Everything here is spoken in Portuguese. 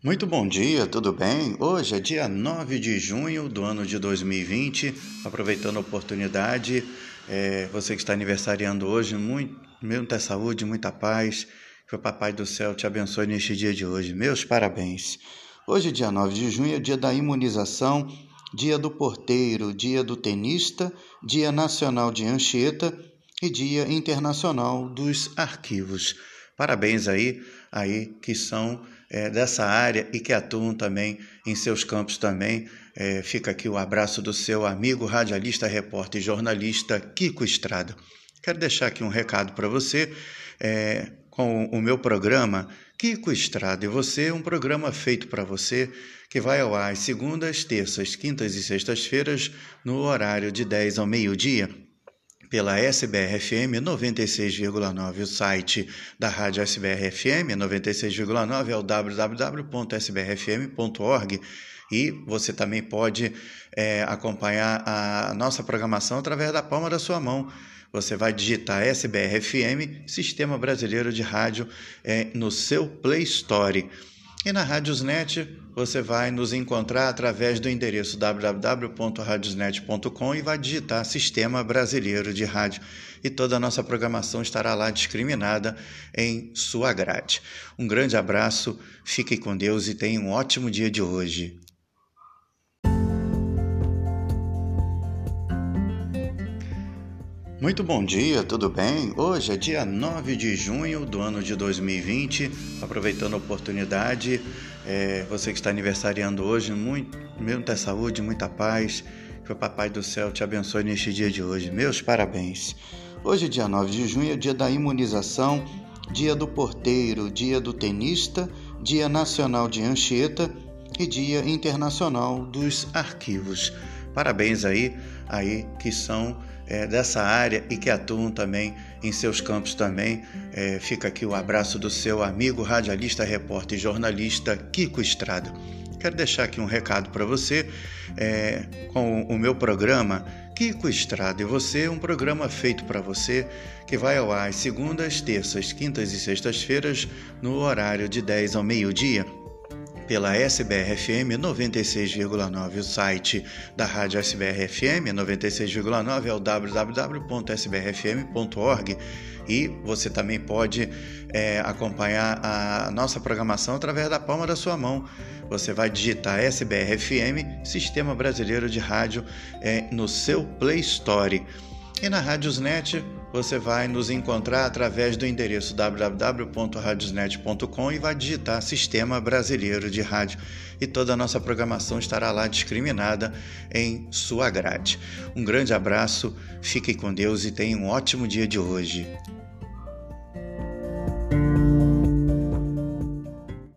Muito bom dia, tudo bem? Hoje é dia 9 de junho do ano de 2020. Aproveitando a oportunidade, é, você que está aniversariando hoje, muito, muita saúde, muita paz. Que o Papai do Céu te abençoe neste dia de hoje. Meus parabéns. Hoje, dia 9 de junho, é dia da imunização, dia do porteiro, dia do tenista, dia nacional de Anchieta e dia internacional dos arquivos. Parabéns aí, aí que são é, dessa área e que atuam também em seus campos também. É, fica aqui o abraço do seu amigo radialista, repórter e jornalista Kiko Estrada. Quero deixar aqui um recado para você é, com o meu programa Kiko Estrada e você, um programa feito para você que vai ao ar às segundas, terças, quintas e sextas-feiras no horário de 10 ao meio-dia pela SBR-FM 96,9. O site da Rádio SBR-FM 96,9 é o www.sbrfm.org e você também pode é, acompanhar a nossa programação através da palma da sua mão. Você vai digitar SBR-FM, Sistema Brasileiro de Rádio, é, no seu Play Store. E na Radiosnet você vai nos encontrar através do endereço www.radiosnet.com e vai digitar Sistema Brasileiro de Rádio e toda a nossa programação estará lá discriminada em sua grade. Um grande abraço, fique com Deus e tenha um ótimo dia de hoje. Muito bom dia, tudo bem? Hoje é dia 9 de junho do ano de 2020. Aproveitando a oportunidade, é, você que está aniversariando hoje, muito, muita saúde, muita paz. Que o Papai do Céu te abençoe neste dia de hoje. Meus parabéns. Hoje, dia 9 de junho, é dia da imunização, dia do porteiro, dia do tenista, dia nacional de Anchieta e dia internacional dos arquivos. Parabéns aí, aí que são é, dessa área e que atuam também em seus campos também. É, fica aqui o abraço do seu amigo radialista, repórter e jornalista Kiko Estrada. Quero deixar aqui um recado para você é, com o meu programa Kiko Estrada e você, um programa feito para você que vai ao ar às segundas, terças, quintas e sextas-feiras no horário de 10 ao meio-dia pela SBR-FM 96,9. O site da Rádio SBR-FM 96,9 é o www.sbrfm.org e você também pode é, acompanhar a nossa programação através da palma da sua mão. Você vai digitar SBR-FM, Sistema Brasileiro de Rádio, é, no seu Play Store. E na Radiosnet você vai nos encontrar através do endereço www.radiosnet.com e vai digitar Sistema Brasileiro de Rádio e toda a nossa programação estará lá discriminada em sua grade. Um grande abraço, fique com Deus e tenha um ótimo dia de hoje.